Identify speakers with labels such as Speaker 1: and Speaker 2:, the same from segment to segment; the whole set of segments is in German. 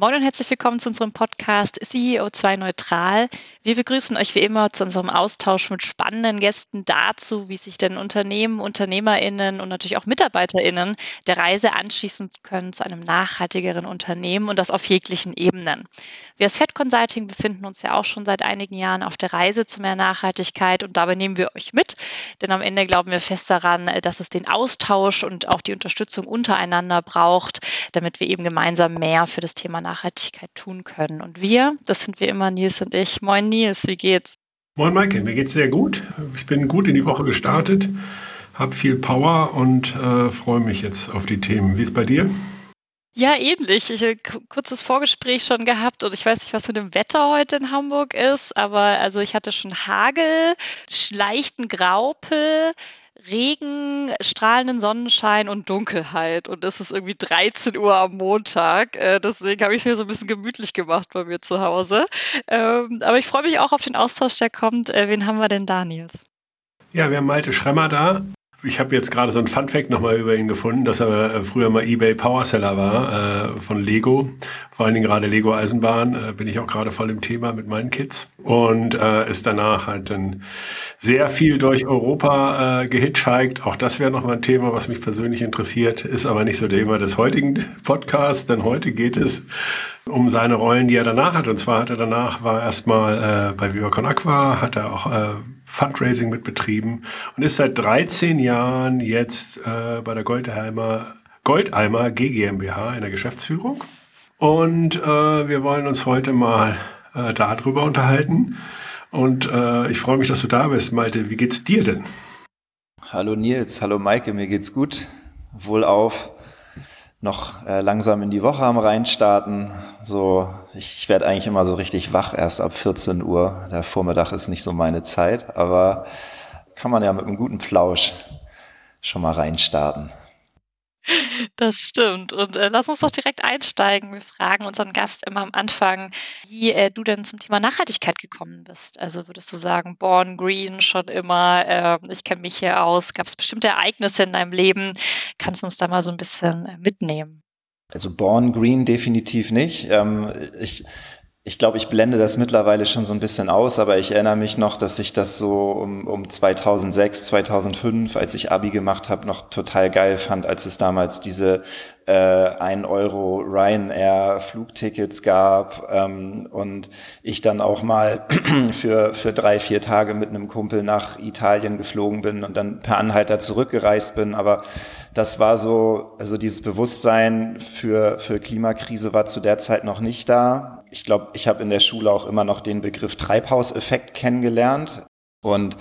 Speaker 1: Moin und herzlich willkommen zu unserem Podcast CEO2 Neutral. Wir begrüßen euch wie immer zu unserem Austausch mit spannenden Gästen dazu, wie sich denn Unternehmen, UnternehmerInnen und natürlich auch MitarbeiterInnen der Reise anschließen können zu einem nachhaltigeren Unternehmen und das auf jeglichen Ebenen. Wir als Fed Consulting befinden uns ja auch schon seit einigen Jahren auf der Reise zu mehr Nachhaltigkeit und dabei nehmen wir euch mit, denn am Ende glauben wir fest daran, dass es den Austausch und auch die Unterstützung untereinander braucht, damit wir eben gemeinsam mehr für das Thema Nachhaltigkeit tun können. Und wir, das sind wir immer Nils und ich. Moin Nils, wie geht's?
Speaker 2: Moin Maike, mir geht's sehr gut. Ich bin gut in die Woche gestartet, habe viel Power und äh, freue mich jetzt auf die Themen. Wie ist bei dir?
Speaker 1: Ja, ähnlich. Ich habe kurzes Vorgespräch schon gehabt und ich weiß nicht, was mit dem Wetter heute in Hamburg ist, aber also ich hatte schon Hagel, leichten Graupel, Regen, strahlenden Sonnenschein und Dunkelheit. Und es ist irgendwie 13 Uhr am Montag. Äh, deswegen habe ich es mir so ein bisschen gemütlich gemacht bei mir zu Hause. Ähm, aber ich freue mich auch auf den Austausch, der kommt. Äh, wen haben wir denn da, Nils?
Speaker 2: Ja, wir haben Malte Schremmer da. Ich habe jetzt gerade so ein Fun-Fact nochmal über ihn gefunden, dass er äh, früher mal eBay Powerseller war äh, von Lego. Vor allen Dingen gerade Lego Eisenbahn äh, bin ich auch gerade voll im Thema mit meinen Kids. Und äh, ist danach halt dann sehr viel durch Europa äh, gehitchhiked. Auch das wäre nochmal ein Thema, was mich persönlich interessiert, ist aber nicht so Thema des heutigen Podcasts, denn heute geht es um seine Rollen, die er danach hat. Und zwar hat er danach, war erstmal äh, bei Viva Con Aqua, hat er auch äh, Fundraising mit betrieben und ist seit 13 Jahren jetzt äh, bei der Goldheimer, Goldeimer GmbH in der Geschäftsführung. Und äh, wir wollen uns heute mal äh, darüber unterhalten. Und äh, ich freue mich, dass du da bist, Malte. Wie geht's dir denn?
Speaker 3: Hallo Nils, hallo Maike, mir geht's gut. Wohlauf noch äh, langsam in die Woche am reinstarten. So, ich, ich werde eigentlich immer so richtig wach erst ab 14 Uhr. Der Vormittag ist nicht so meine Zeit, aber kann man ja mit einem guten Plausch schon mal reinstarten.
Speaker 1: Das stimmt. Und äh, lass uns doch direkt einsteigen. Wir fragen unseren Gast immer am Anfang, wie äh, du denn zum Thema Nachhaltigkeit gekommen bist. Also würdest du sagen, Born Green schon immer, äh, ich kenne mich hier aus. Gab es bestimmte Ereignisse in deinem Leben? Kannst du uns da mal so ein bisschen äh, mitnehmen?
Speaker 3: Also Born Green definitiv nicht. Ähm, ich ich glaube, ich blende das mittlerweile schon so ein bisschen aus, aber ich erinnere mich noch, dass ich das so um, um 2006, 2005, als ich Abi gemacht habe, noch total geil fand, als es damals diese äh, 1 Euro Ryanair Flugtickets gab ähm, und ich dann auch mal für, für drei, vier Tage mit einem Kumpel nach Italien geflogen bin und dann per Anhalter zurückgereist bin. Aber das war so, also dieses Bewusstsein für, für Klimakrise war zu der Zeit noch nicht da ich glaube, ich habe in der Schule auch immer noch den Begriff Treibhauseffekt kennengelernt. Und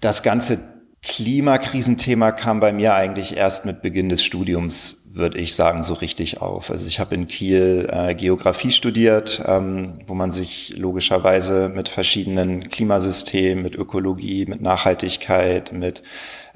Speaker 3: das ganze Klimakrisenthema kam bei mir eigentlich erst mit Beginn des Studiums, würde ich sagen, so richtig auf. Also ich habe in Kiel äh, Geografie studiert, ähm, wo man sich logischerweise mit verschiedenen Klimasystemen, mit Ökologie, mit Nachhaltigkeit, mit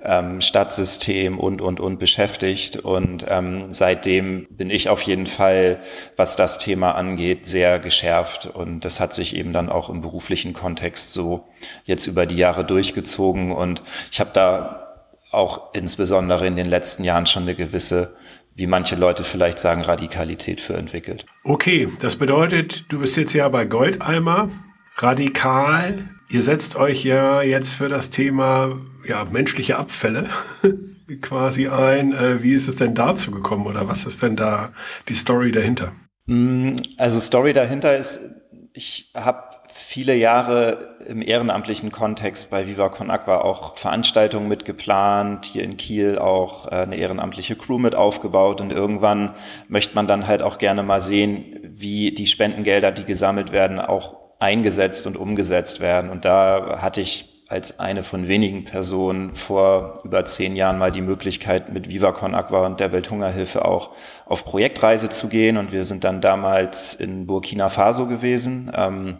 Speaker 3: ähm, Stadtsystem und, und, und beschäftigt. Und ähm, seitdem bin ich auf jeden Fall, was das Thema angeht, sehr geschärft. Und das hat sich eben dann auch im beruflichen Kontext so jetzt über die Jahre durchgezogen. Und ich habe da auch insbesondere in den letzten Jahren schon eine gewisse wie manche Leute vielleicht sagen, Radikalität für entwickelt.
Speaker 2: Okay, das bedeutet, du bist jetzt ja bei Goldeimer radikal. Ihr setzt euch ja jetzt für das Thema ja, menschliche Abfälle quasi ein. Äh, wie ist es denn dazu gekommen oder was ist denn da die Story dahinter?
Speaker 3: Mm, also Story dahinter ist, ich habe viele Jahre im ehrenamtlichen Kontext bei Viva Con Aqua auch Veranstaltungen mitgeplant, hier in Kiel auch äh, eine ehrenamtliche Crew mit aufgebaut und irgendwann möchte man dann halt auch gerne mal sehen, wie die Spendengelder, die gesammelt werden, auch eingesetzt und umgesetzt werden. Und da hatte ich als eine von wenigen Personen vor über zehn Jahren mal die Möglichkeit, mit Viva Con Aqua und der Welthungerhilfe auch auf Projektreise zu gehen. Und wir sind dann damals in Burkina Faso gewesen. Ähm,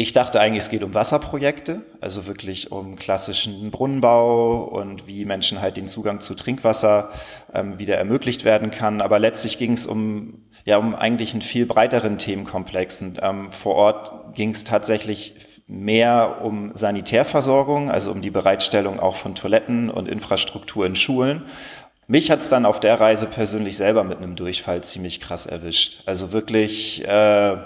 Speaker 3: ich dachte eigentlich, es geht um Wasserprojekte, also wirklich um klassischen Brunnenbau und wie Menschen halt den Zugang zu Trinkwasser ähm, wieder ermöglicht werden kann. Aber letztlich ging es um ja um eigentlich einen viel breiteren Themenkomplex. Und, ähm, vor Ort ging es tatsächlich mehr um Sanitärversorgung, also um die Bereitstellung auch von Toiletten und Infrastruktur in Schulen Mich hat's dann auf der Reise persönlich selber mit einem Durchfall ziemlich krass erwischt. Also wirklich äh,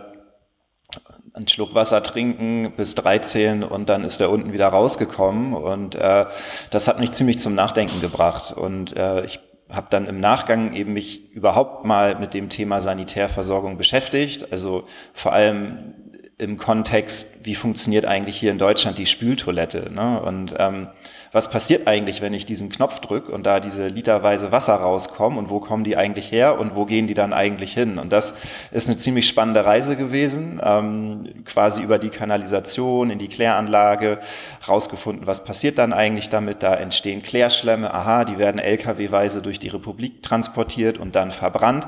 Speaker 3: einen Schluck Wasser trinken, bis drei zählen und dann ist er unten wieder rausgekommen. Und äh, das hat mich ziemlich zum Nachdenken gebracht. Und äh, ich habe dann im Nachgang eben mich überhaupt mal mit dem Thema Sanitärversorgung beschäftigt. Also vor allem im Kontext, wie funktioniert eigentlich hier in Deutschland die Spültoilette? Ne? Und ähm, was passiert eigentlich, wenn ich diesen Knopf drücke und da diese literweise Wasser rauskommen und wo kommen die eigentlich her und wo gehen die dann eigentlich hin? Und das ist eine ziemlich spannende Reise gewesen, ähm, quasi über die Kanalisation in die Kläranlage, rausgefunden, was passiert dann eigentlich damit? Da entstehen Klärschlämme, aha, die werden LKW-weise durch die Republik transportiert und dann verbrannt.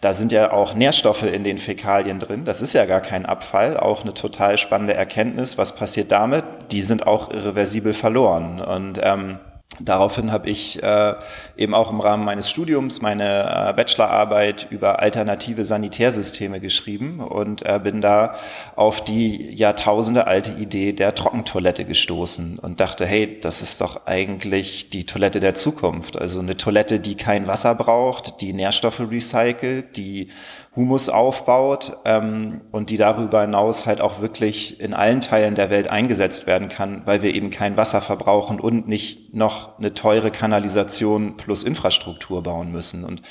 Speaker 3: Da sind ja auch Nährstoffe in den Fäkalien drin. Das ist ja gar kein Abfall. Auch eine total spannende Erkenntnis. Was passiert damit? Die sind auch irreversibel verloren. Und ähm, Daraufhin habe ich äh, eben auch im Rahmen meines Studiums meine äh, Bachelorarbeit über alternative Sanitärsysteme geschrieben und äh, bin da auf die Jahrtausende alte Idee der Trockentoilette gestoßen und dachte, hey, das ist doch eigentlich die Toilette der Zukunft. Also eine Toilette, die kein Wasser braucht, die Nährstoffe recycelt, die Humus aufbaut ähm, und die darüber hinaus halt auch wirklich in allen Teilen der Welt eingesetzt werden kann, weil wir eben kein Wasser verbrauchen und nicht noch eine teure Kanalisation plus Infrastruktur bauen müssen. Und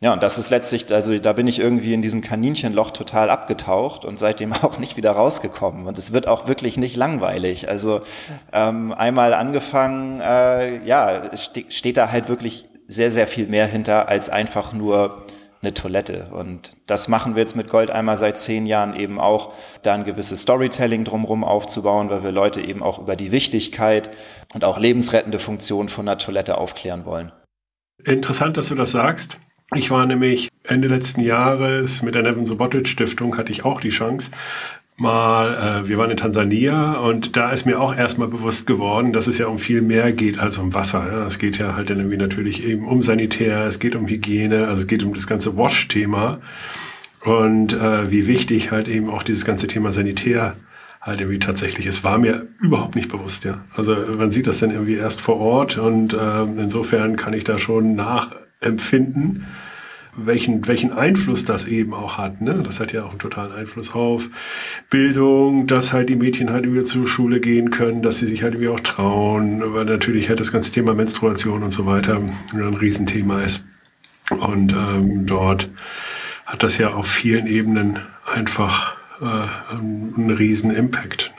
Speaker 3: ja, und das ist letztlich, also da bin ich irgendwie in diesem Kaninchenloch total abgetaucht und seitdem auch nicht wieder rausgekommen. Und es wird auch wirklich nicht langweilig. Also ähm, einmal angefangen, äh, ja, ste steht da halt wirklich sehr, sehr viel mehr hinter als einfach nur eine Toilette. Und das machen wir jetzt mit Goldeimer seit zehn Jahren eben auch, da ein gewisses Storytelling drumherum aufzubauen, weil wir Leute eben auch über die Wichtigkeit und auch lebensrettende Funktion von einer Toilette aufklären wollen.
Speaker 2: Interessant, dass du das sagst. Ich war nämlich Ende letzten Jahres mit der Nevin Subotic Stiftung, hatte ich auch die Chance, mal, äh, wir waren in Tansania und da ist mir auch erstmal bewusst geworden, dass es ja um viel mehr geht als um Wasser. Ja. Es geht ja halt dann irgendwie natürlich eben um Sanitär, es geht um Hygiene, also es geht um das ganze Wash-Thema und äh, wie wichtig halt eben auch dieses ganze Thema Sanitär halt irgendwie tatsächlich ist, war mir überhaupt nicht bewusst, ja. Also man sieht das dann irgendwie erst vor Ort und äh, insofern kann ich da schon nachempfinden welchen, welchen Einfluss das eben auch hat. Ne? Das hat ja auch einen totalen Einfluss auf Bildung, dass halt die Mädchen halt wieder zur Schule gehen können, dass sie sich halt irgendwie auch trauen, weil natürlich halt das ganze Thema Menstruation und so weiter ein Riesenthema ist. Und ähm, dort hat das ja auf vielen Ebenen einfach äh, einen riesen Impact.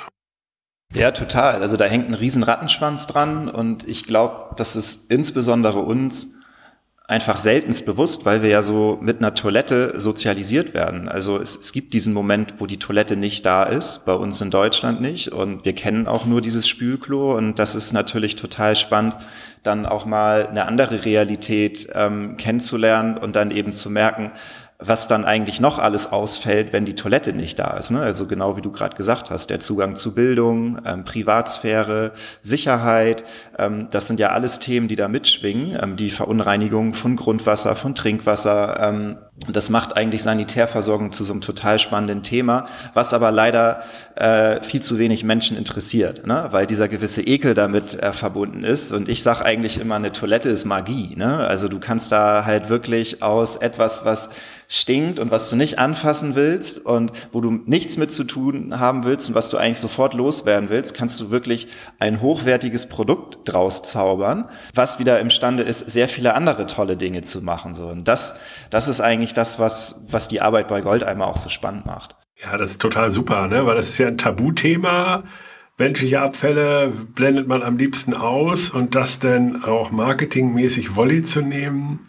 Speaker 3: Ja, total. Also da hängt ein riesen Rattenschwanz dran und ich glaube, dass es insbesondere uns einfach seltenst bewusst, weil wir ja so mit einer Toilette sozialisiert werden. Also es, es, gibt diesen Moment, wo die Toilette nicht da ist, bei uns in Deutschland nicht. Und wir kennen auch nur dieses Spülklo. Und das ist natürlich total spannend, dann auch mal eine andere Realität ähm, kennenzulernen und dann eben zu merken, was dann eigentlich noch alles ausfällt, wenn die Toilette nicht da ist. Ne? Also genau wie du gerade gesagt hast, der Zugang zu Bildung, ähm, Privatsphäre, Sicherheit, ähm, das sind ja alles Themen, die da mitschwingen. Ähm, die Verunreinigung von Grundwasser, von Trinkwasser. Ähm, das macht eigentlich Sanitärversorgung zu so einem total spannenden Thema, was aber leider äh, viel zu wenig Menschen interessiert, ne? weil dieser gewisse Ekel damit äh, verbunden ist. Und ich sage eigentlich immer, eine Toilette ist Magie. Ne? Also du kannst da halt wirklich aus etwas, was stinkt und was du nicht anfassen willst und wo du nichts mit zu tun haben willst und was du eigentlich sofort loswerden willst, kannst du wirklich ein hochwertiges Produkt draus zaubern, was wieder imstande ist, sehr viele andere tolle Dinge zu machen. So. Und das, das ist eigentlich das, was, was die Arbeit bei Goldeimer auch so spannend macht.
Speaker 2: Ja, das ist total super, ne? weil das ist ja ein Tabuthema. Menschliche Abfälle blendet man am liebsten aus und das denn auch marketingmäßig Volley zu nehmen,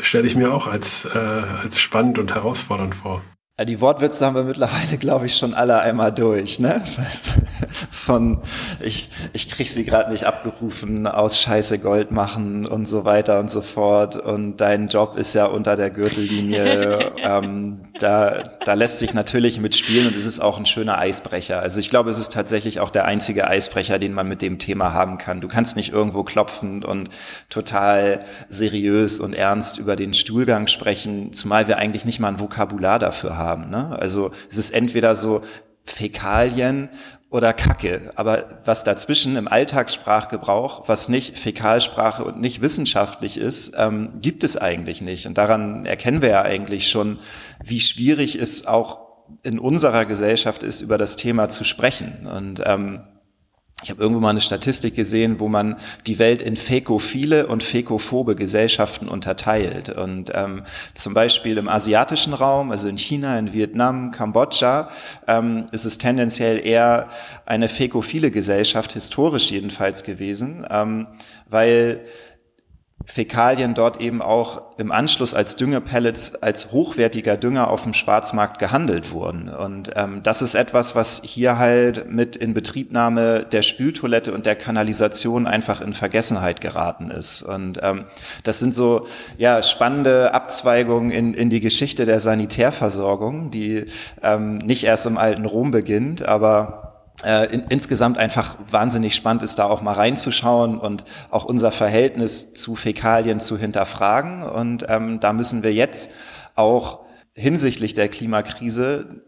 Speaker 2: stelle ich mir auch als, äh, als spannend und herausfordernd vor.
Speaker 3: Ja, die Wortwitze haben wir mittlerweile, glaube ich, schon alle einmal durch. Ne? Von ich, ich krieg sie gerade nicht abgerufen, aus Scheiße Gold machen und so weiter und so fort. Und dein Job ist ja unter der Gürtellinie. ähm, da, da lässt sich natürlich mitspielen und es ist auch ein schöner Eisbrecher. Also ich glaube, es ist tatsächlich auch der einzige Eisbrecher, den man mit dem Thema haben kann. Du kannst nicht irgendwo klopfen und total seriös und ernst über den Stuhlgang sprechen, zumal wir eigentlich nicht mal ein Vokabular dafür haben. Ne? Also es ist entweder so Fäkalien oder Kacke. Aber was dazwischen im Alltagssprachgebrauch, was nicht Fäkalsprache und nicht wissenschaftlich ist, ähm, gibt es eigentlich nicht. Und daran erkennen wir ja eigentlich schon, wie schwierig es auch in unserer Gesellschaft ist, über das Thema zu sprechen. Und ähm, ich habe irgendwo mal eine Statistik gesehen, wo man die Welt in fäkophile und fäkophobe Gesellschaften unterteilt. Und ähm, zum Beispiel im asiatischen Raum, also in China, in Vietnam, Kambodscha, ähm, ist es tendenziell eher eine fäkophile Gesellschaft, historisch jedenfalls gewesen, ähm, weil Fäkalien dort eben auch im Anschluss als Düngepellets, als hochwertiger Dünger auf dem Schwarzmarkt gehandelt wurden. Und ähm, das ist etwas, was hier halt mit Inbetriebnahme der Spültoilette und der Kanalisation einfach in Vergessenheit geraten ist. Und ähm, das sind so ja spannende Abzweigungen in, in die Geschichte der Sanitärversorgung, die ähm, nicht erst im alten Rom beginnt, aber in, insgesamt einfach wahnsinnig spannend ist, da auch mal reinzuschauen und auch unser Verhältnis zu Fäkalien zu hinterfragen. Und ähm, da müssen wir jetzt auch hinsichtlich der Klimakrise,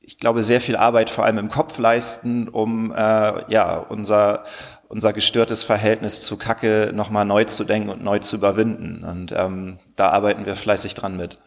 Speaker 3: ich glaube, sehr viel Arbeit vor allem im Kopf leisten, um äh, ja unser unser gestörtes Verhältnis zu Kacke nochmal neu zu denken und neu zu überwinden. Und ähm, da arbeiten wir fleißig dran mit.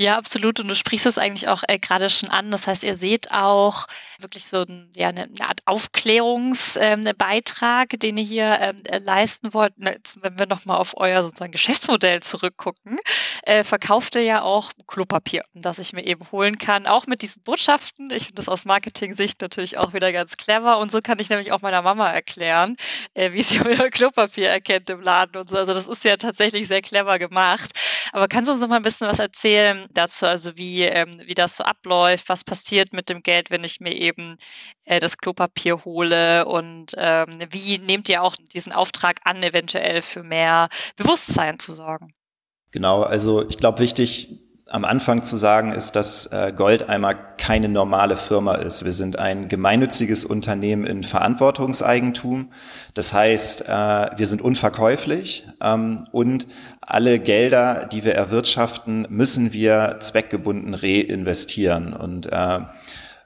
Speaker 1: Ja, absolut. Und du sprichst es eigentlich auch äh, gerade schon an. Das heißt, ihr seht auch wirklich so ein, ja, eine, eine Art Aufklärungsbeitrag, ähm, den ihr hier ähm, äh, leisten wollt. Jetzt, wenn wir nochmal auf euer sozusagen Geschäftsmodell zurückgucken, äh, verkauft ihr ja auch Klopapier, das ich mir eben holen kann, auch mit diesen Botschaften. Ich finde das aus Marketing-Sicht natürlich auch wieder ganz clever. Und so kann ich nämlich auch meiner Mama erklären, äh, wie sie euer Klopapier erkennt im Laden und so. Also das ist ja tatsächlich sehr clever gemacht. Aber kannst du uns noch mal ein bisschen was erzählen dazu, also wie, ähm, wie das so abläuft, was passiert mit dem Geld, wenn ich mir eben äh, das Klopapier hole? Und ähm, wie nehmt ihr auch diesen Auftrag an, eventuell für mehr Bewusstsein zu sorgen?
Speaker 3: Genau, also ich glaube, wichtig am Anfang zu sagen ist, dass äh, Goldeimer keine normale Firma ist. Wir sind ein gemeinnütziges Unternehmen in Verantwortungseigentum. Das heißt, äh, wir sind unverkäuflich ähm, und alle Gelder, die wir erwirtschaften, müssen wir zweckgebunden reinvestieren. Und äh,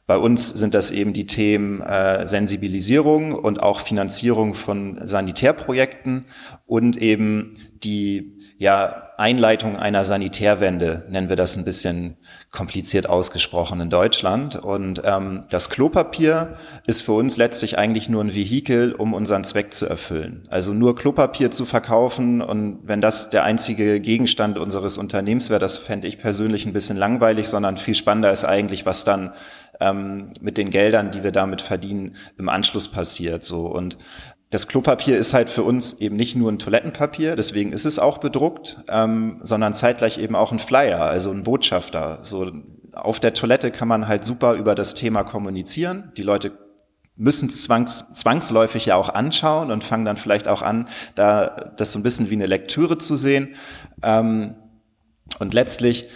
Speaker 3: bei uns sind das eben die Themen Sensibilisierung und auch Finanzierung von Sanitärprojekten und eben die ja, Einleitung einer Sanitärwende, nennen wir das ein bisschen kompliziert ausgesprochen in Deutschland. Und ähm, das Klopapier ist für uns letztlich eigentlich nur ein Vehikel, um unseren Zweck zu erfüllen. Also nur Klopapier zu verkaufen und wenn das der einzige Gegenstand unseres Unternehmens wäre, das fände ich persönlich ein bisschen langweilig, sondern viel spannender ist eigentlich, was dann ähm, mit den Geldern, die wir damit verdienen, im Anschluss passiert. So und das Klopapier ist halt für uns eben nicht nur ein Toilettenpapier, deswegen ist es auch bedruckt, ähm, sondern zeitgleich eben auch ein Flyer, also ein Botschafter. So auf der Toilette kann man halt super über das Thema kommunizieren. Die Leute müssen es zwangs, zwangsläufig ja auch anschauen und fangen dann vielleicht auch an, da das so ein bisschen wie eine Lektüre zu sehen. Ähm, und letztlich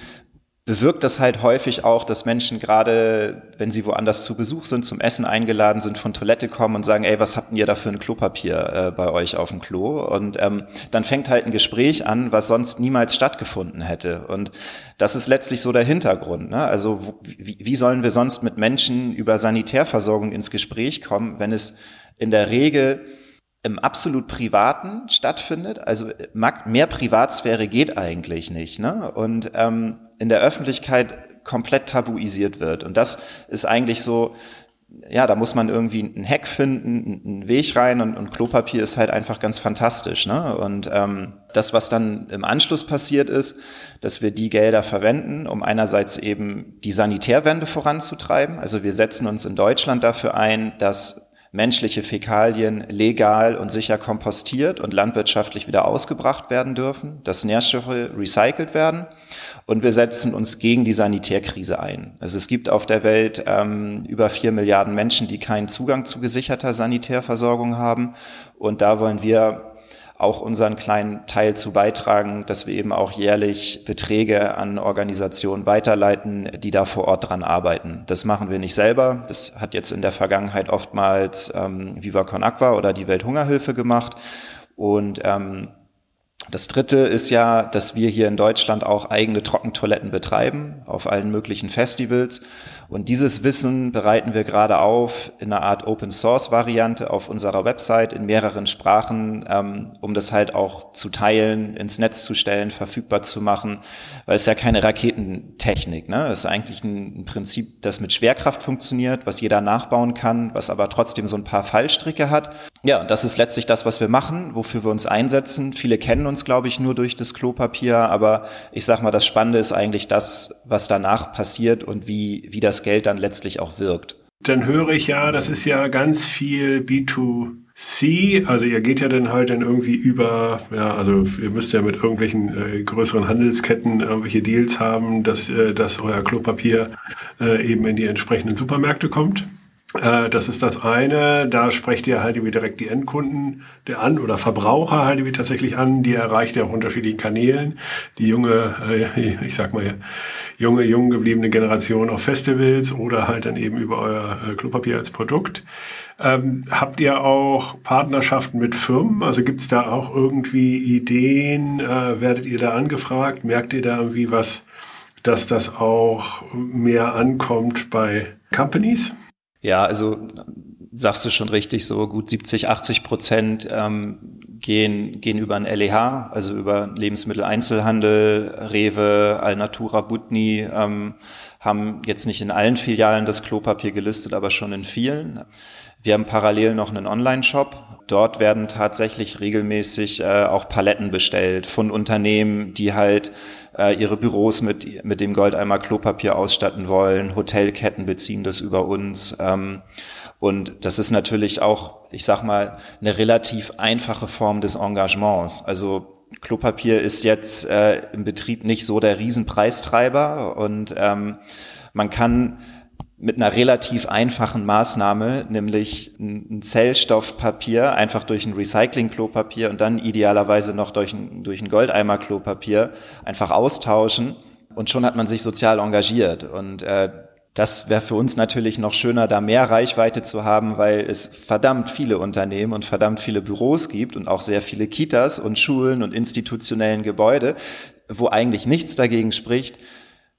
Speaker 3: bewirkt das halt häufig auch, dass Menschen gerade, wenn sie woanders zu Besuch sind, zum Essen eingeladen sind, von Toilette kommen und sagen, ey, was habt ihr da für ein Klopapier äh, bei euch auf dem Klo? Und ähm, dann fängt halt ein Gespräch an, was sonst niemals stattgefunden hätte. Und das ist letztlich so der Hintergrund. Ne? Also wie, wie sollen wir sonst mit Menschen über Sanitärversorgung ins Gespräch kommen, wenn es in der Regel im absolut Privaten stattfindet. Also mehr Privatsphäre geht eigentlich nicht. Ne? Und ähm, in der Öffentlichkeit komplett tabuisiert wird. Und das ist eigentlich so, ja, da muss man irgendwie einen Hack finden, einen Weg rein und, und Klopapier ist halt einfach ganz fantastisch. Ne? Und ähm, das, was dann im Anschluss passiert ist, dass wir die Gelder verwenden, um einerseits eben die Sanitärwende voranzutreiben. Also wir setzen uns in Deutschland dafür ein, dass menschliche Fäkalien legal und sicher kompostiert und landwirtschaftlich wieder ausgebracht werden dürfen, dass Nährstoffe recycelt werden und wir setzen uns gegen die Sanitärkrise ein. Also es gibt auf der Welt ähm, über vier Milliarden Menschen, die keinen Zugang zu gesicherter Sanitärversorgung haben und da wollen wir auch unseren kleinen Teil zu beitragen, dass wir eben auch jährlich Beträge an Organisationen weiterleiten, die da vor Ort dran arbeiten. Das machen wir nicht selber. Das hat jetzt in der Vergangenheit oftmals ähm, Viva Con Aqua oder die Welthungerhilfe gemacht. Und ähm, Das dritte ist ja, dass wir hier in Deutschland auch eigene Trockentoiletten betreiben auf allen möglichen Festivals. Und dieses Wissen bereiten wir gerade auf in einer Art Open Source Variante auf unserer Website in mehreren Sprachen, ähm, um das halt auch zu teilen, ins Netz zu stellen, verfügbar zu machen, weil es ja keine Raketentechnik, ne? Es ist eigentlich ein, ein Prinzip, das mit Schwerkraft funktioniert, was jeder nachbauen kann, was aber trotzdem so ein paar Fallstricke hat. Ja, das ist letztlich das, was wir machen, wofür wir uns einsetzen. Viele kennen uns, glaube ich, nur durch das Klopapier, aber ich sag mal, das Spannende ist eigentlich das, was danach passiert und wie, wie das Geld dann letztlich auch wirkt.
Speaker 2: Dann höre ich ja, das ist ja ganz viel B2C. Also ihr geht ja dann halt dann irgendwie über, ja, also ihr müsst ja mit irgendwelchen äh, größeren Handelsketten irgendwelche Deals haben, dass, äh, dass euer Klopapier äh, eben in die entsprechenden Supermärkte kommt. Äh, das ist das eine. Da sprecht ihr halt irgendwie direkt die Endkunden der an oder Verbraucher halt irgendwie tatsächlich an. Die erreicht ihr auf unterschiedlichen Kanälen. Die junge, äh, ich sag mal, junge, jung gebliebene Generation auf Festivals oder halt dann eben über euer äh, Klopapier als Produkt. Ähm, habt ihr auch Partnerschaften mit Firmen? Also gibt es da auch irgendwie Ideen? Werdet ihr da angefragt? Merkt ihr da irgendwie was, dass das auch mehr ankommt bei Companies?
Speaker 3: Ja, also sagst du schon richtig, so gut 70, 80 Prozent ähm, gehen, gehen über ein LEH, also über Lebensmitteleinzelhandel, Rewe, Alnatura, Butni, ähm, haben jetzt nicht in allen Filialen das Klopapier gelistet, aber schon in vielen. Wir haben parallel noch einen Online-Shop. Dort werden tatsächlich regelmäßig äh, auch Paletten bestellt von Unternehmen, die halt äh, ihre Büros mit, mit dem Goldeimer Klopapier ausstatten wollen. Hotelketten beziehen das über uns. Ähm, und das ist natürlich auch, ich sag mal, eine relativ einfache Form des Engagements. Also Klopapier ist jetzt äh, im Betrieb nicht so der Riesenpreistreiber und ähm, man kann mit einer relativ einfachen Maßnahme, nämlich ein Zellstoffpapier einfach durch ein Recycling-Klopapier und dann idealerweise noch durch ein, durch ein Goldeimer-Klopapier einfach austauschen. Und schon hat man sich sozial engagiert. Und äh, das wäre für uns natürlich noch schöner, da mehr Reichweite zu haben, weil es verdammt viele Unternehmen und verdammt viele Büros gibt und auch sehr viele Kitas und Schulen und institutionellen Gebäude, wo eigentlich nichts dagegen spricht,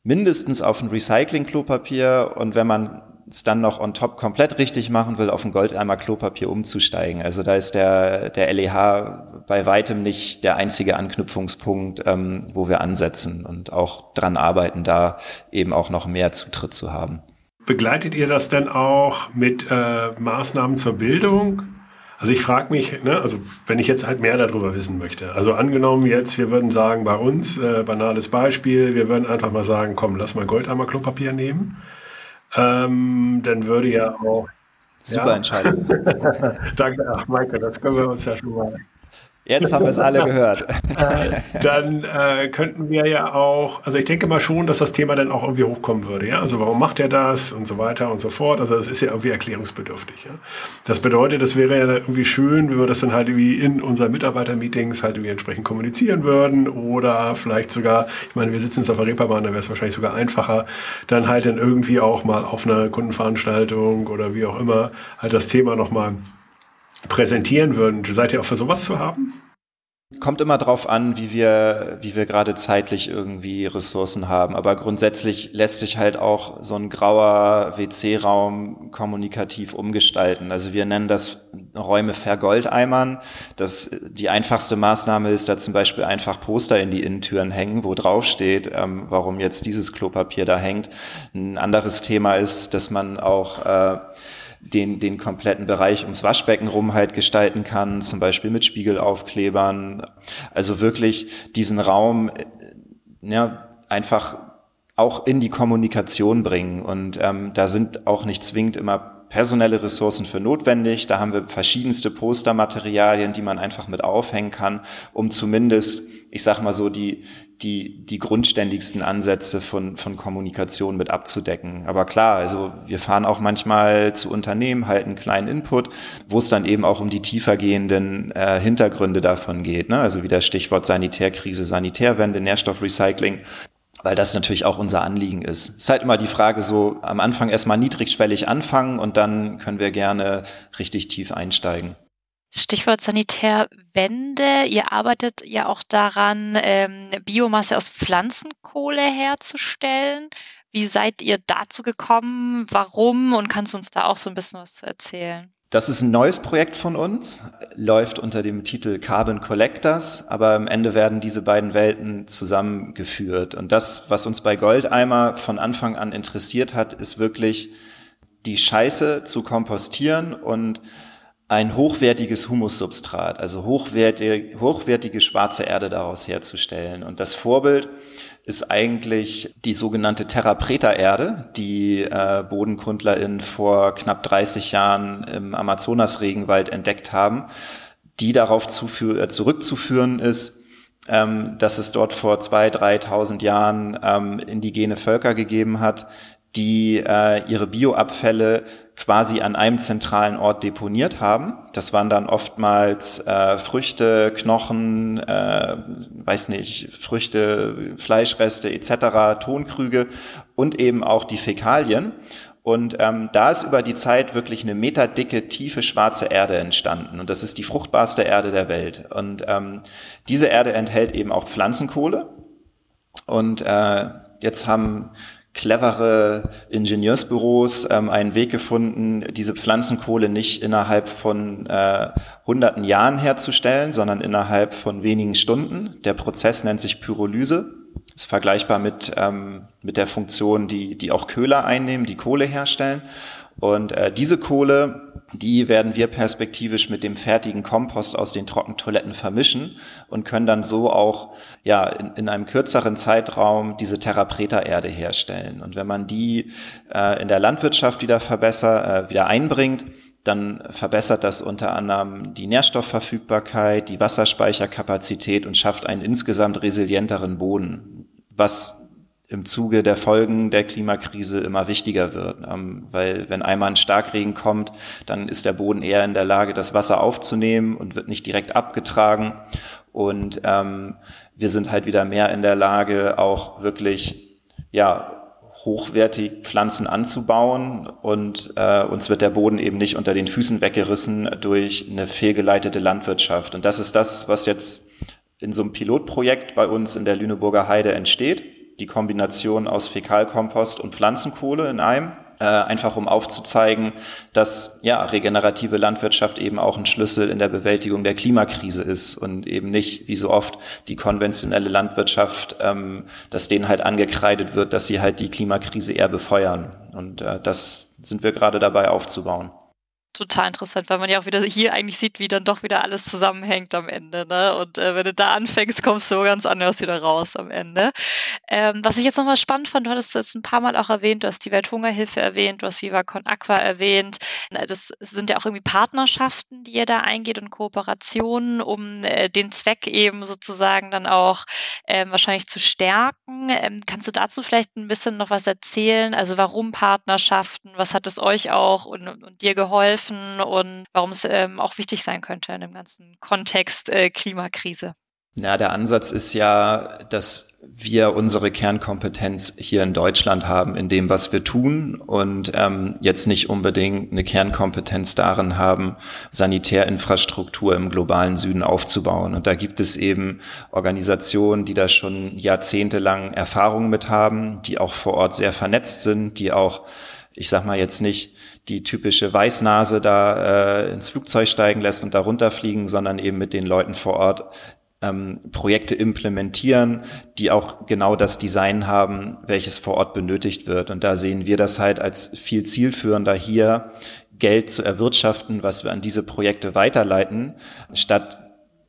Speaker 3: mindestens auf ein Recycling-Klopapier und wenn man es dann noch on top komplett richtig machen will, auf ein Goldeimer Klopapier umzusteigen. Also da ist der, der LEH bei weitem nicht der einzige Anknüpfungspunkt, ähm, wo wir ansetzen und auch dran arbeiten, da eben auch noch mehr Zutritt zu haben.
Speaker 2: Begleitet ihr das denn auch mit äh, Maßnahmen zur Bildung? Also ich frage mich, ne, also wenn ich jetzt halt mehr darüber wissen möchte. Also angenommen jetzt, wir würden sagen bei uns, äh, banales Beispiel, wir würden einfach mal sagen, komm, lass mal Goldeimer Klopapier nehmen. Ähm, dann würde ja auch.
Speaker 3: Super ja. Entscheidung.
Speaker 2: Danke, ach Maike, das können wir uns ja schon mal
Speaker 3: Jetzt haben wir es alle gehört.
Speaker 2: dann äh, könnten wir ja auch, also ich denke mal schon, dass das Thema dann auch irgendwie hochkommen würde. Ja? Also warum macht er das und so weiter und so fort. Also es ist ja irgendwie erklärungsbedürftig. Ja? Das bedeutet, es wäre ja irgendwie schön, wenn wir das dann halt irgendwie in unseren Mitarbeitermeetings halt irgendwie entsprechend kommunizieren würden oder vielleicht sogar, ich meine, wir sitzen jetzt auf der Reeperbahn, da wäre es wahrscheinlich sogar einfacher, dann halt dann irgendwie auch mal auf einer Kundenveranstaltung oder wie auch immer halt das Thema nochmal präsentieren würden. Seid ihr auch für sowas zu haben?
Speaker 3: Kommt immer drauf an, wie wir, wie wir gerade zeitlich irgendwie Ressourcen haben. Aber grundsätzlich lässt sich halt auch so ein grauer WC-Raum kommunikativ umgestalten. Also wir nennen das Räume vergoldeimern. Das, die einfachste Maßnahme ist da zum Beispiel einfach Poster in die Innentüren hängen, wo drauf steht, ähm, warum jetzt dieses Klopapier da hängt. Ein anderes Thema ist, dass man auch, äh, den, den kompletten Bereich ums Waschbecken rum halt gestalten kann, zum Beispiel mit Spiegelaufklebern. Also wirklich diesen Raum äh, ja, einfach auch in die Kommunikation bringen. Und ähm, da sind auch nicht zwingend immer personelle Ressourcen für notwendig. Da haben wir verschiedenste Postermaterialien, die man einfach mit aufhängen kann, um zumindest, ich sag mal so, die, die, die grundständigsten Ansätze von, von Kommunikation mit abzudecken. Aber klar, also wir fahren auch manchmal zu Unternehmen, halten einen kleinen Input, wo es dann eben auch um die tiefergehenden äh, Hintergründe davon geht. Ne? Also wieder Stichwort Sanitärkrise, Sanitärwende, Nährstoffrecycling weil das natürlich auch unser Anliegen ist. Es ist halt immer die Frage so, am Anfang erstmal niedrigschwellig anfangen und dann können wir gerne richtig tief einsteigen.
Speaker 1: Stichwort Sanitärwende. Ihr arbeitet ja auch daran, ähm, Biomasse aus Pflanzenkohle herzustellen. Wie seid ihr dazu gekommen? Warum? Und kannst du uns da auch so ein bisschen was zu erzählen?
Speaker 3: Das ist ein neues Projekt von uns, läuft unter dem Titel Carbon Collectors, aber am Ende werden diese beiden Welten zusammengeführt. Und das, was uns bei Goldeimer von Anfang an interessiert hat, ist wirklich die Scheiße zu kompostieren und ein hochwertiges Humussubstrat, also hochwertige, hochwertige schwarze Erde daraus herzustellen. Und das Vorbild ist eigentlich die sogenannte Terra Preta Erde, die äh, BodenkundlerInnen vor knapp 30 Jahren im Amazonas-Regenwald entdeckt haben, die darauf äh, zurückzuführen ist, ähm, dass es dort vor 2.000, 3.000 Jahren ähm, indigene Völker gegeben hat, die äh, ihre Bioabfälle quasi an einem zentralen Ort deponiert haben. Das waren dann oftmals äh, Früchte, Knochen, äh, weiß nicht, Früchte, Fleischreste etc., Tonkrüge und eben auch die Fäkalien. Und ähm, da ist über die Zeit wirklich eine meterdicke, tiefe schwarze Erde entstanden. Und das ist die fruchtbarste Erde der Welt. Und ähm, diese Erde enthält eben auch Pflanzenkohle. Und äh, jetzt haben clevere Ingenieursbüros ähm, einen Weg gefunden, diese Pflanzenkohle nicht innerhalb von äh, hunderten Jahren herzustellen, sondern innerhalb von wenigen Stunden. Der Prozess nennt sich Pyrolyse. Ist vergleichbar mit, ähm, mit der Funktion, die, die auch Köhler einnehmen, die Kohle herstellen. Und äh, diese Kohle die werden wir perspektivisch mit dem fertigen Kompost aus den Trockentoiletten vermischen und können dann so auch ja in, in einem kürzeren Zeitraum diese Terra Preta Erde herstellen. Und wenn man die äh, in der Landwirtschaft wieder verbessert, äh, wieder einbringt, dann verbessert das unter anderem die Nährstoffverfügbarkeit, die Wasserspeicherkapazität und schafft einen insgesamt resilienteren Boden, was im Zuge der Folgen der Klimakrise immer wichtiger wird. Ähm, weil wenn einmal ein Starkregen kommt, dann ist der Boden eher in der Lage, das Wasser aufzunehmen und wird nicht direkt abgetragen. Und ähm, wir sind halt wieder mehr in der Lage, auch wirklich ja hochwertig Pflanzen anzubauen und äh, uns wird der Boden eben nicht unter den Füßen weggerissen durch eine fehlgeleitete Landwirtschaft. Und das ist das, was jetzt in so einem Pilotprojekt bei uns in der Lüneburger Heide entsteht die Kombination aus Fäkalkompost und Pflanzenkohle in einem. Äh, einfach um aufzuzeigen, dass ja regenerative Landwirtschaft eben auch ein Schlüssel in der Bewältigung der Klimakrise ist und eben nicht wie so oft die konventionelle Landwirtschaft, ähm, dass denen halt angekreidet wird, dass sie halt die Klimakrise eher befeuern. Und äh, das sind wir gerade dabei aufzubauen
Speaker 1: total interessant, weil man ja auch wieder hier eigentlich sieht, wie dann doch wieder alles zusammenhängt am Ende. Ne? Und äh, wenn du da anfängst, kommst du ganz anders wieder raus am Ende. Ähm, was ich jetzt nochmal spannend fand, du hattest jetzt ein paar Mal auch erwähnt, du hast die Welthungerhilfe erwähnt, du hast Viva Con Aqua erwähnt. Äh, das sind ja auch irgendwie Partnerschaften, die ihr da eingeht und Kooperationen, um äh, den Zweck eben sozusagen dann auch ähm, wahrscheinlich zu stärken. Ähm, kannst du dazu vielleicht ein bisschen noch was erzählen? Also warum Partnerschaften? Was hat es euch auch und, und dir geholfen? Treffen und warum es ähm, auch wichtig sein könnte in dem ganzen Kontext äh, Klimakrise.
Speaker 3: Ja, der Ansatz ist ja, dass wir unsere Kernkompetenz hier in Deutschland haben in dem, was wir tun und ähm, jetzt nicht unbedingt eine Kernkompetenz darin haben, Sanitärinfrastruktur im globalen Süden aufzubauen. Und da gibt es eben Organisationen, die da schon jahrzehntelang Erfahrung mit haben, die auch vor Ort sehr vernetzt sind, die auch ich sag mal jetzt nicht die typische Weißnase da äh, ins Flugzeug steigen lässt und da runterfliegen, sondern eben mit den Leuten vor Ort ähm, Projekte implementieren, die auch genau das Design haben, welches vor Ort benötigt wird. Und da sehen wir das halt als viel zielführender hier, Geld zu erwirtschaften, was wir an diese Projekte weiterleiten, statt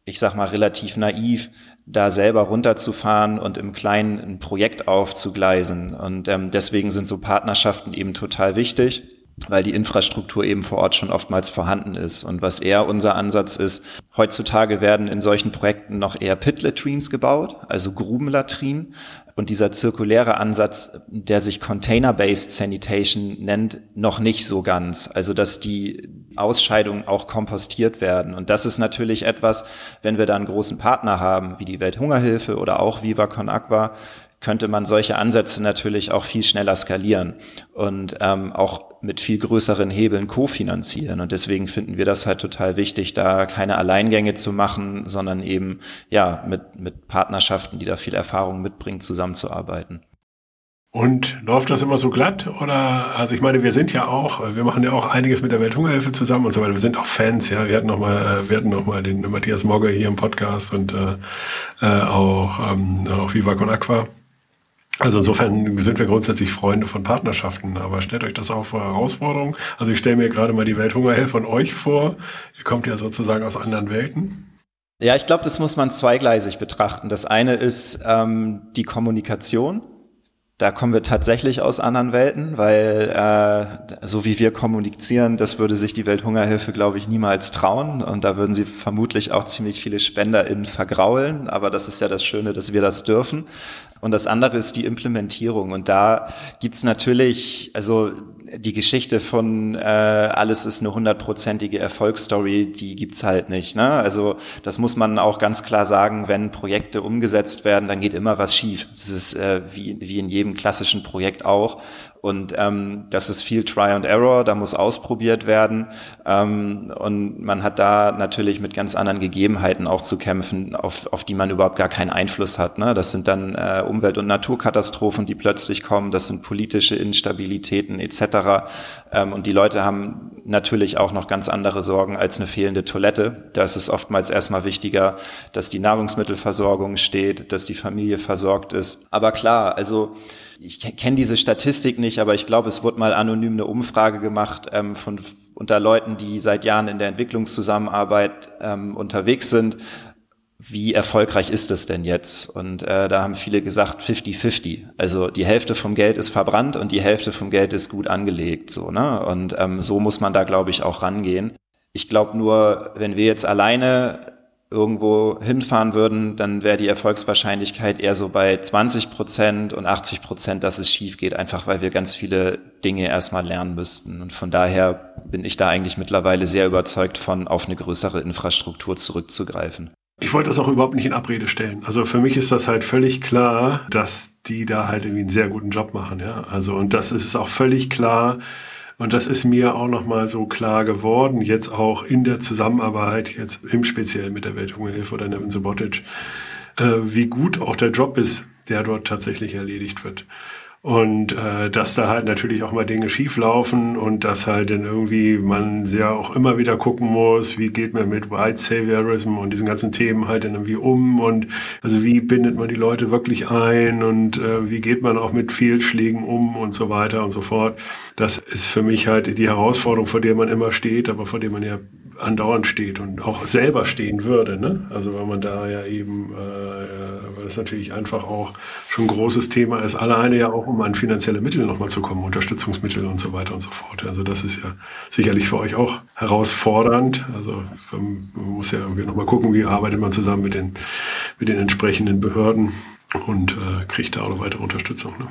Speaker 3: ich sag mal, relativ naiv, da selber runterzufahren und im Kleinen ein Projekt aufzugleisen. Und ähm, deswegen sind so Partnerschaften eben total wichtig weil die Infrastruktur eben vor Ort schon oftmals vorhanden ist. Und was eher unser Ansatz ist, heutzutage werden in solchen Projekten noch eher Pit-Latrines gebaut, also Grubenlatrinen. Und dieser zirkuläre Ansatz, der sich Container-Based Sanitation nennt, noch nicht so ganz. Also, dass die Ausscheidungen auch kompostiert werden. Und das ist natürlich etwas, wenn wir da einen großen Partner haben, wie die Welthungerhilfe oder auch Viva Con Aqua, könnte man solche Ansätze natürlich auch viel schneller skalieren und ähm, auch mit viel größeren Hebeln kofinanzieren. Und deswegen finden wir das halt total wichtig, da keine Alleingänge zu machen, sondern eben ja mit, mit Partnerschaften, die da viel Erfahrung mitbringen, zusammenzuarbeiten.
Speaker 2: Und läuft das immer so glatt? Oder, also ich meine, wir sind ja auch, wir machen ja auch einiges mit der Welthungerhilfe zusammen und so weiter. Wir sind auch Fans, ja. Wir hatten noch mal, äh, wir hatten noch mal den Matthias Mogge hier im Podcast und äh, äh, auch, ähm, auch Viva Con Aqua. Also insofern sind wir grundsätzlich Freunde von Partnerschaften, aber stellt euch das auch vor Herausforderungen. Also ich stelle mir gerade mal die Welthungerhilfe von euch vor. Ihr kommt ja sozusagen aus anderen Welten.
Speaker 3: Ja, ich glaube, das muss man zweigleisig betrachten. Das eine ist ähm, die Kommunikation. Da kommen wir tatsächlich aus anderen Welten, weil äh, so wie wir kommunizieren, das würde sich die Welthungerhilfe, glaube ich, niemals trauen. Und da würden sie vermutlich auch ziemlich viele SpenderInnen vergraulen. Aber das ist ja das Schöne, dass wir das dürfen. Und das andere ist die Implementierung. Und da gibt's natürlich, also die Geschichte von äh, alles ist eine hundertprozentige Erfolgsstory, die gibt's halt nicht. Ne? Also das muss man auch ganz klar sagen, wenn Projekte umgesetzt werden, dann geht immer was schief. Das ist äh, wie, wie in jedem klassischen Projekt auch. Und ähm, das ist viel Try and Error, da muss ausprobiert werden. Ähm, und man hat da natürlich mit ganz anderen Gegebenheiten auch zu kämpfen, auf, auf die man überhaupt gar keinen Einfluss hat. Ne? Das sind dann äh, Umwelt- und Naturkatastrophen, die plötzlich kommen, das sind politische Instabilitäten etc. Ähm, und die Leute haben natürlich auch noch ganz andere Sorgen als eine fehlende Toilette. Da ist es oftmals erstmal wichtiger, dass die Nahrungsmittelversorgung steht, dass die Familie versorgt ist. Aber klar, also ich kenne diese Statistik nicht, aber ich glaube, es wurde mal anonym eine Umfrage gemacht ähm, von unter Leuten, die seit Jahren in der Entwicklungszusammenarbeit ähm, unterwegs sind. Wie erfolgreich ist es denn jetzt? Und äh, da haben viele gesagt 50-50. Also die Hälfte vom Geld ist verbrannt und die Hälfte vom Geld ist gut angelegt. So, ne? Und ähm, so muss man da, glaube ich, auch rangehen. Ich glaube nur, wenn wir jetzt alleine irgendwo hinfahren würden, dann wäre die Erfolgswahrscheinlichkeit eher so bei 20 Prozent und 80 Prozent, dass es schief geht, einfach weil wir ganz viele Dinge erstmal lernen müssten. Und von daher bin ich da eigentlich mittlerweile sehr überzeugt von, auf eine größere Infrastruktur zurückzugreifen.
Speaker 2: Ich wollte das auch überhaupt nicht in Abrede stellen. Also für mich ist das halt völlig klar, dass die da halt irgendwie einen sehr guten Job machen, ja. Also, und das ist auch völlig klar, und das ist mir auch nochmal so klar geworden, jetzt auch in der Zusammenarbeit, jetzt im Speziellen mit der Welthungerhilfe oder Nevin Subotic, äh, wie gut auch der Job ist, der dort tatsächlich erledigt wird. Und äh, dass da halt natürlich auch mal Dinge schieflaufen und dass halt dann irgendwie man sehr auch immer wieder gucken muss, wie geht man mit White Saviorism und diesen ganzen Themen halt dann irgendwie um und also wie bindet man die Leute wirklich ein und äh, wie geht man auch mit Fehlschlägen um und so weiter und so fort. Das ist für mich halt die Herausforderung, vor der man immer steht, aber vor der man ja andauernd steht und auch selber stehen würde. Ne? Also weil man da ja eben, äh, weil das natürlich einfach auch schon ein großes Thema ist, alleine ja auch um an finanzielle Mittel nochmal zu kommen, Unterstützungsmittel und so weiter und so fort. Also das ist ja sicherlich für euch auch herausfordernd. Also man muss ja irgendwie nochmal gucken, wie arbeitet man zusammen mit den, mit den entsprechenden Behörden und äh, kriegt da auch noch weitere Unterstützung. Ne?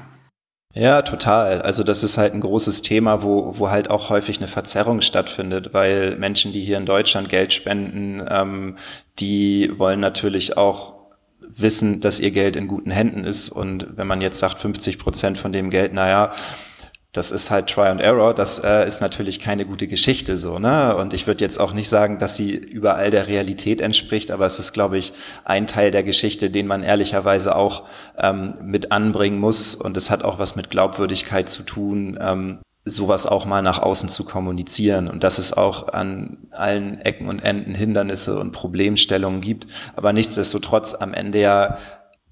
Speaker 3: Ja, total. Also das ist halt ein großes Thema, wo, wo halt auch häufig eine Verzerrung stattfindet, weil Menschen, die hier in Deutschland Geld spenden, ähm, die wollen natürlich auch wissen, dass ihr Geld in guten Händen ist. Und wenn man jetzt sagt, 50 Prozent von dem Geld, naja, das ist halt Try and Error, das äh, ist natürlich keine gute Geschichte so, ne? Und ich würde jetzt auch nicht sagen, dass sie überall der Realität entspricht, aber es ist, glaube ich, ein Teil der Geschichte, den man ehrlicherweise auch ähm, mit anbringen muss. Und es hat auch was mit Glaubwürdigkeit zu tun, ähm, sowas auch mal nach außen zu kommunizieren und dass es auch an allen Ecken und Enden Hindernisse und Problemstellungen gibt. Aber nichtsdestotrotz am Ende ja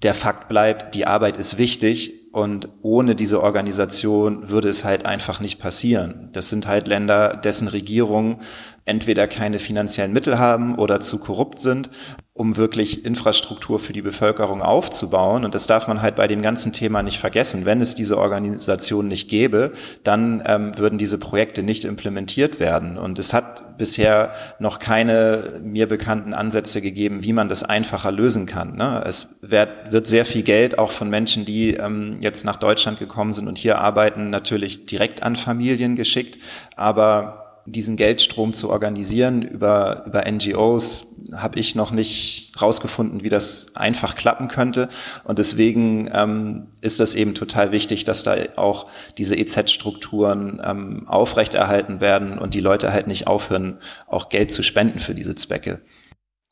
Speaker 3: der Fakt bleibt, die Arbeit ist wichtig und ohne diese Organisation würde es halt einfach nicht passieren. Das sind halt Länder, dessen Regierungen entweder keine finanziellen Mittel haben oder zu korrupt sind um wirklich Infrastruktur für die Bevölkerung aufzubauen. Und das darf man halt bei dem ganzen Thema nicht vergessen. Wenn es diese Organisation nicht gäbe, dann ähm, würden diese Projekte nicht implementiert werden. Und es hat bisher noch keine mir bekannten Ansätze gegeben, wie man das einfacher lösen kann. Ne? Es wird, wird sehr viel Geld auch von Menschen, die ähm, jetzt nach Deutschland gekommen sind und hier arbeiten, natürlich direkt an Familien geschickt. Aber diesen Geldstrom zu organisieren über, über NGOs, habe ich noch nicht rausgefunden, wie das einfach klappen könnte. Und deswegen ähm, ist das eben total wichtig, dass da auch diese EZ-Strukturen ähm, aufrechterhalten werden und die Leute halt nicht aufhören, auch Geld zu spenden für diese Zwecke.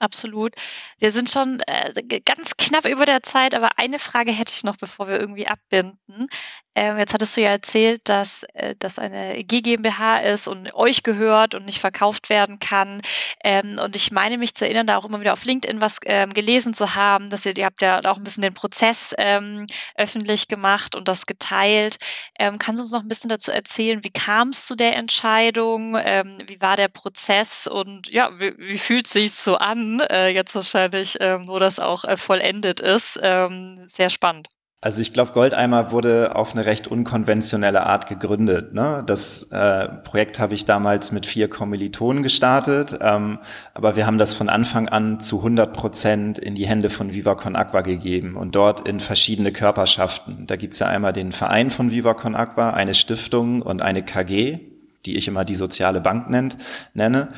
Speaker 1: Absolut. Wir sind schon äh, ganz knapp über der Zeit, aber eine Frage hätte ich noch, bevor wir irgendwie abbinden. Ähm, jetzt hattest du ja erzählt, dass äh, das eine GmbH ist und euch gehört und nicht verkauft werden kann. Ähm, und ich meine mich zu erinnern, da auch immer wieder auf LinkedIn was ähm, gelesen zu haben, dass ihr, ihr habt ja auch ein bisschen den Prozess ähm, öffentlich gemacht und das geteilt. Ähm, kannst du uns noch ein bisschen dazu erzählen, wie kam es zu der Entscheidung? Ähm, wie war der Prozess und ja, wie, wie fühlt sich so an, äh, jetzt wahrscheinlich, wo das auch äh, vollendet ist? Sehr spannend.
Speaker 3: Also ich glaube, Goldeimer wurde auf eine recht unkonventionelle Art gegründet. Ne? Das äh, Projekt habe ich damals mit vier Kommilitonen gestartet, ähm, aber wir haben das von Anfang an zu 100 Prozent in die Hände von Viva Con Aqua gegeben und dort in verschiedene Körperschaften. Da gibt's ja einmal den Verein von Viva Con Aqua, eine Stiftung und eine KG, die ich immer die soziale Bank nennt, nenne.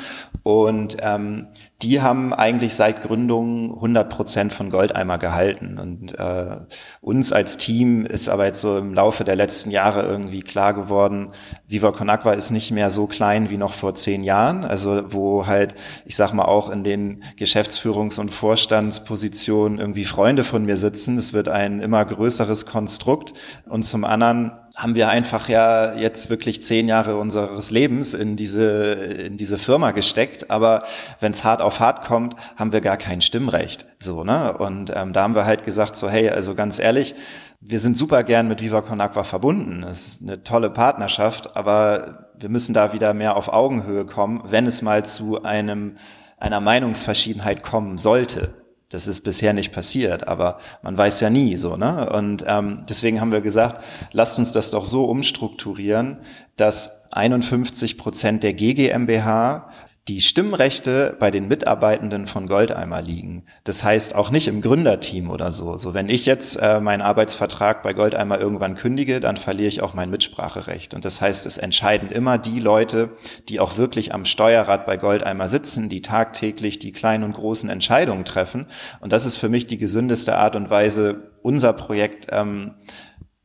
Speaker 3: Und ähm, die haben eigentlich seit Gründung 100 Prozent von Goldeimer gehalten. Und äh, uns als Team ist aber jetzt so im Laufe der letzten Jahre irgendwie klar geworden, Viva Con Aqua ist nicht mehr so klein wie noch vor zehn Jahren. Also wo halt, ich sag mal, auch in den Geschäftsführungs- und Vorstandspositionen irgendwie Freunde von mir sitzen. Es wird ein immer größeres Konstrukt. Und zum anderen haben wir einfach ja jetzt wirklich zehn Jahre unseres Lebens in diese, in diese Firma gesteckt. Aber wenn es hart auf hart kommt, haben wir gar kein Stimmrecht. So, ne? Und ähm, da haben wir halt gesagt, so, hey, also ganz ehrlich, wir sind super gern mit Viva Con Agua verbunden. Das ist eine tolle Partnerschaft, aber wir müssen da wieder mehr auf Augenhöhe kommen, wenn es mal zu einem, einer Meinungsverschiedenheit kommen sollte. Das ist bisher nicht passiert, aber man weiß ja nie so, ne? Und ähm, deswegen haben wir gesagt, lasst uns das doch so umstrukturieren, dass 51 Prozent der GGMBH die Stimmrechte bei den Mitarbeitenden von Goldeimer liegen. Das heißt auch nicht im Gründerteam oder so. So wenn ich jetzt äh, meinen Arbeitsvertrag bei Goldeimer irgendwann kündige, dann verliere ich auch mein Mitspracherecht. Und das heißt, es entscheiden immer die Leute, die auch wirklich am Steuerrad bei Goldeimer sitzen, die tagtäglich die kleinen und großen Entscheidungen treffen. Und das ist für mich die gesündeste Art und Weise, unser Projekt ähm,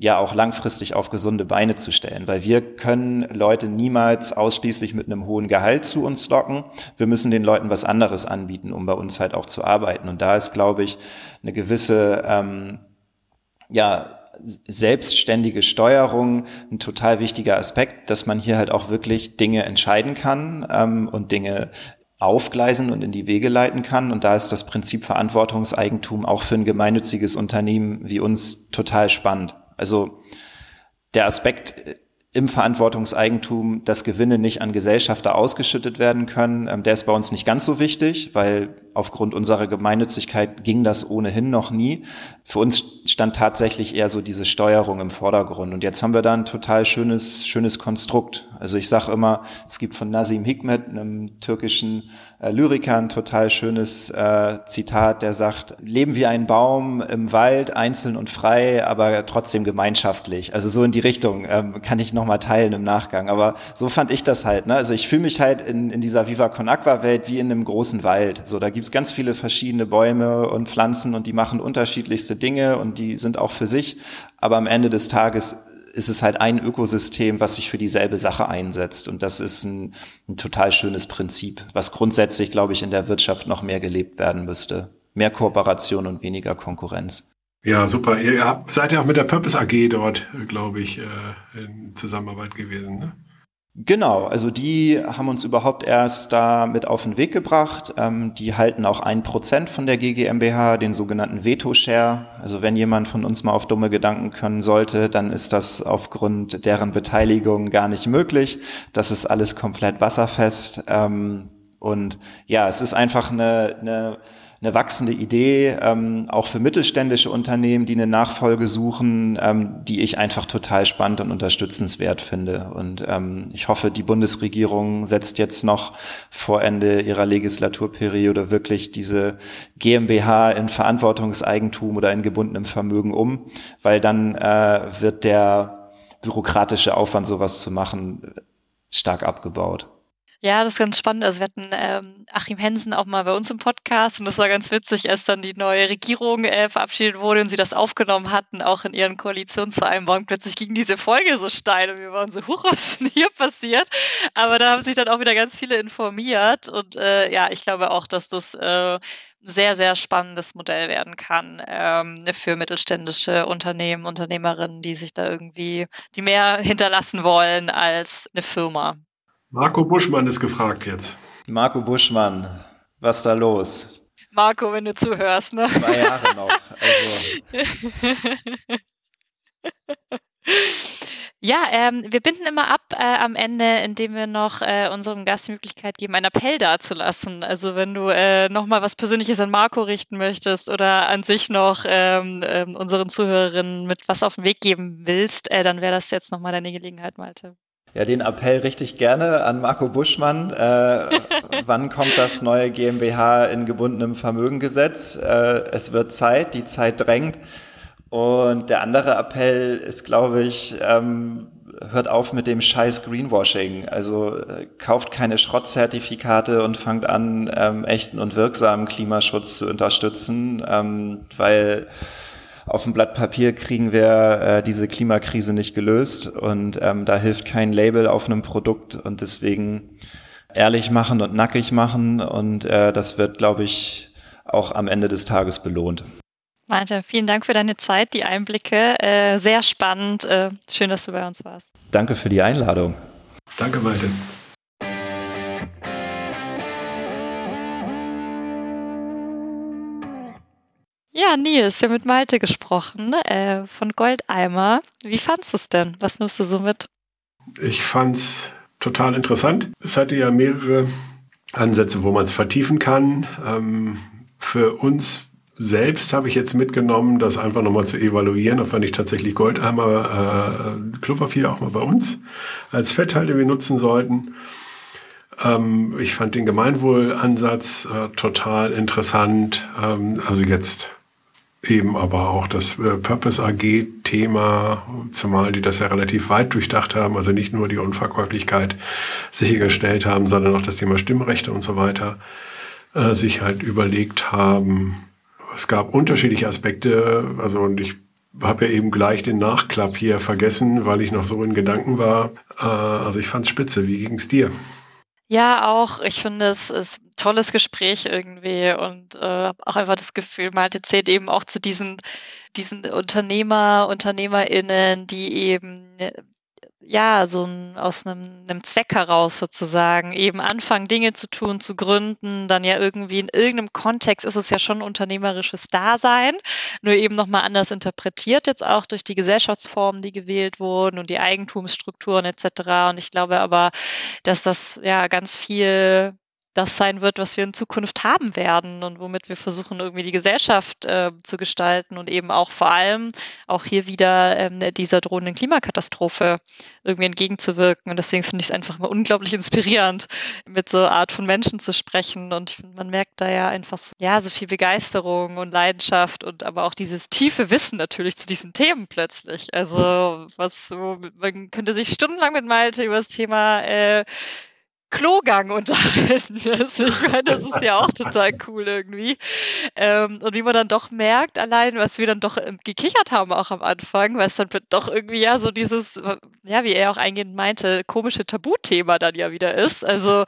Speaker 3: ja auch langfristig auf gesunde Beine zu stellen, weil wir können Leute niemals ausschließlich mit einem hohen Gehalt zu uns locken. Wir müssen den Leuten was anderes anbieten, um bei uns halt auch zu arbeiten. Und da ist, glaube ich, eine gewisse ähm, ja selbstständige Steuerung ein total wichtiger Aspekt, dass man hier halt auch wirklich Dinge entscheiden kann ähm, und Dinge aufgleisen und in die Wege leiten kann. Und da ist das Prinzip Verantwortungseigentum auch für ein gemeinnütziges Unternehmen wie uns total spannend. Also der Aspekt im Verantwortungseigentum, dass Gewinne nicht an Gesellschafter ausgeschüttet werden können, ähm, der ist bei uns nicht ganz so wichtig, weil aufgrund unserer Gemeinnützigkeit ging das ohnehin noch nie. Für uns stand tatsächlich eher so diese Steuerung im Vordergrund. Und jetzt haben wir da ein total schönes, schönes Konstrukt. Also ich sage immer, es gibt von Nazim Hikmet, einem türkischen äh, Lyriker, ein total schönes äh, Zitat, der sagt, leben wie ein Baum im Wald, einzeln und frei, aber trotzdem gemeinschaftlich. Also so in die Richtung ähm, kann ich nochmal teilen im Nachgang. Aber so fand ich das halt. Ne? Also ich fühle mich halt in, in dieser Viva Con Aqua Welt wie in einem großen Wald. So, da gibt es ganz viele verschiedene Bäume und Pflanzen und die machen unterschiedlichste Dinge und die sind auch für sich. Aber am Ende des Tages ist es halt ein Ökosystem, was sich für dieselbe Sache einsetzt. Und das ist ein, ein total schönes Prinzip, was grundsätzlich, glaube ich, in der Wirtschaft noch mehr gelebt werden müsste. Mehr Kooperation und weniger Konkurrenz.
Speaker 2: Ja, super. Ihr seid ja auch mit der Purpose AG dort, glaube ich, äh, in Zusammenarbeit gewesen. Ne?
Speaker 3: Genau, also die haben uns überhaupt erst da mit auf den Weg gebracht. Ähm, die halten auch ein Prozent von der GGMBH, den sogenannten Veto-Share. Also wenn jemand von uns mal auf dumme Gedanken können sollte, dann ist das aufgrund deren Beteiligung gar nicht möglich. Das ist alles komplett wasserfest. Ähm, und ja, es ist einfach eine, eine eine wachsende Idee, ähm, auch für mittelständische Unternehmen, die eine Nachfolge suchen, ähm, die ich einfach total spannend und unterstützenswert finde. Und ähm, ich hoffe, die Bundesregierung setzt jetzt noch vor Ende ihrer Legislaturperiode wirklich diese GmbH in Verantwortungseigentum oder in gebundenem Vermögen um, weil dann äh, wird der bürokratische Aufwand, sowas zu machen, stark abgebaut.
Speaker 1: Ja, das ist ganz spannend. Also wir hatten ähm, Achim Hensen auch mal bei uns im Podcast und das war ganz witzig, als dann die neue Regierung äh, verabschiedet wurde und sie das aufgenommen hatten, auch in ihren Koalitionsvereinbarungen. Plötzlich ging diese Folge so steil und wir waren so, huch, was ist denn hier passiert? Aber da haben sich dann auch wieder ganz viele informiert und äh, ja, ich glaube auch, dass das äh, sehr, sehr spannendes Modell werden kann ähm, für mittelständische Unternehmen, Unternehmerinnen, die sich da irgendwie, die mehr hinterlassen wollen als eine Firma.
Speaker 2: Marco Buschmann ist gefragt jetzt.
Speaker 3: Marco Buschmann, was da los?
Speaker 1: Marco, wenn du zuhörst, ne?
Speaker 3: Zwei Jahre noch.
Speaker 1: Also. Ja, ähm, wir binden immer ab äh, am Ende, indem wir noch äh, unserem Gast die Möglichkeit geben, einen Appell dazulassen. Also wenn du äh, nochmal was Persönliches an Marco richten möchtest oder an sich noch ähm, ähm, unseren Zuhörerinnen mit was auf den Weg geben willst, äh, dann wäre das jetzt nochmal deine Gelegenheit, Malte.
Speaker 3: Ja, den Appell richte ich gerne an Marco Buschmann. Äh, wann kommt das neue GmbH in gebundenem Vermögengesetz? Äh, es wird Zeit, die Zeit drängt. Und der andere Appell ist, glaube ich, ähm, hört auf mit dem scheiß Greenwashing. Also äh, kauft keine Schrottzertifikate und fangt an, ähm, echten und wirksamen Klimaschutz zu unterstützen, ähm, weil auf dem Blatt Papier kriegen wir äh, diese Klimakrise nicht gelöst und ähm, da hilft kein Label auf einem Produkt und deswegen ehrlich machen und nackig machen und äh, das wird, glaube ich, auch am Ende des Tages belohnt.
Speaker 1: Malte, vielen Dank für deine Zeit, die Einblicke. Äh, sehr spannend. Äh, schön, dass du bei uns warst.
Speaker 3: Danke für die Einladung.
Speaker 2: Danke, Malte.
Speaker 1: Ja, Nils, wir haben mit Malte gesprochen äh, von Goldeimer. Wie fandest du es denn? Was nimmst du so mit?
Speaker 2: Ich fand es total interessant. Es hatte ja mehrere Ansätze, wo man es vertiefen kann. Ähm, für uns selbst habe ich jetzt mitgenommen, das einfach nochmal zu evaluieren, ob wir nicht tatsächlich Goldeimer äh, Klopapier auch mal bei uns als Fetthalde benutzen sollten. Ähm, ich fand den Gemeinwohlansatz äh, total interessant. Ähm, also jetzt eben aber auch das äh, Purpose AG-Thema, zumal die das ja relativ weit durchdacht haben, also nicht nur die Unverkäuflichkeit sichergestellt haben, sondern auch das Thema Stimmrechte und so weiter äh, sich halt überlegt haben, es gab unterschiedliche Aspekte. Also und ich habe ja eben gleich den Nachklapp hier vergessen, weil ich noch so in Gedanken war. Äh, also ich fand es spitze. Wie ging es dir?
Speaker 1: Ja, auch. Ich finde, es ist tolles Gespräch irgendwie und äh, auch einfach das Gefühl, Malte zählt eben auch zu diesen, diesen Unternehmer, UnternehmerInnen, die eben ja, so ein, aus einem, einem Zweck heraus sozusagen eben anfangen, Dinge zu tun, zu gründen, dann ja irgendwie in irgendeinem Kontext ist es ja schon unternehmerisches Dasein, nur eben nochmal anders interpretiert jetzt auch durch die Gesellschaftsformen, die gewählt wurden und die Eigentumsstrukturen etc. Und ich glaube aber, dass das ja ganz viel das sein wird, was wir in Zukunft haben werden und womit wir versuchen, irgendwie die Gesellschaft äh, zu gestalten und eben auch vor allem auch hier wieder ähm, dieser drohenden Klimakatastrophe irgendwie entgegenzuwirken. Und deswegen finde ich es einfach mal unglaublich inspirierend, mit so Art von Menschen zu sprechen. Und find, man merkt da ja einfach so, ja, so viel Begeisterung und Leidenschaft und aber auch dieses tiefe Wissen natürlich zu diesen Themen plötzlich. Also was so, man könnte sich stundenlang mit Malte über das Thema äh, Klogang unterhalten. Also ich meine, das ist ja auch total cool irgendwie. Ähm, und wie man dann doch merkt, allein, was wir dann doch ähm, gekichert haben auch am Anfang, weil es dann doch irgendwie ja so dieses, ja, wie er auch eingehend meinte, komische Tabuthema dann ja wieder ist. Also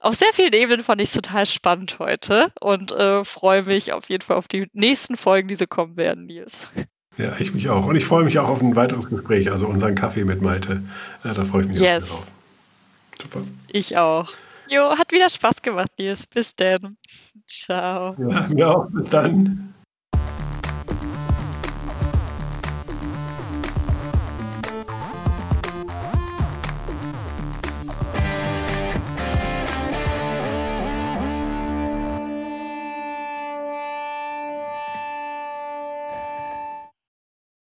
Speaker 1: auf sehr vielen Ebenen fand ich es total spannend heute und äh, freue mich auf jeden Fall auf die nächsten Folgen, die so kommen werden, Nils.
Speaker 2: Ja, ich mich auch. Und ich freue mich auch auf ein weiteres Gespräch, also unseren Kaffee mit Malte. Äh, da freue ich mich yes. auch drauf.
Speaker 1: Super. Ich auch. Jo, hat wieder Spaß gemacht, Nils. Bis dann. Ciao.
Speaker 2: Ja, auch. Bis dann.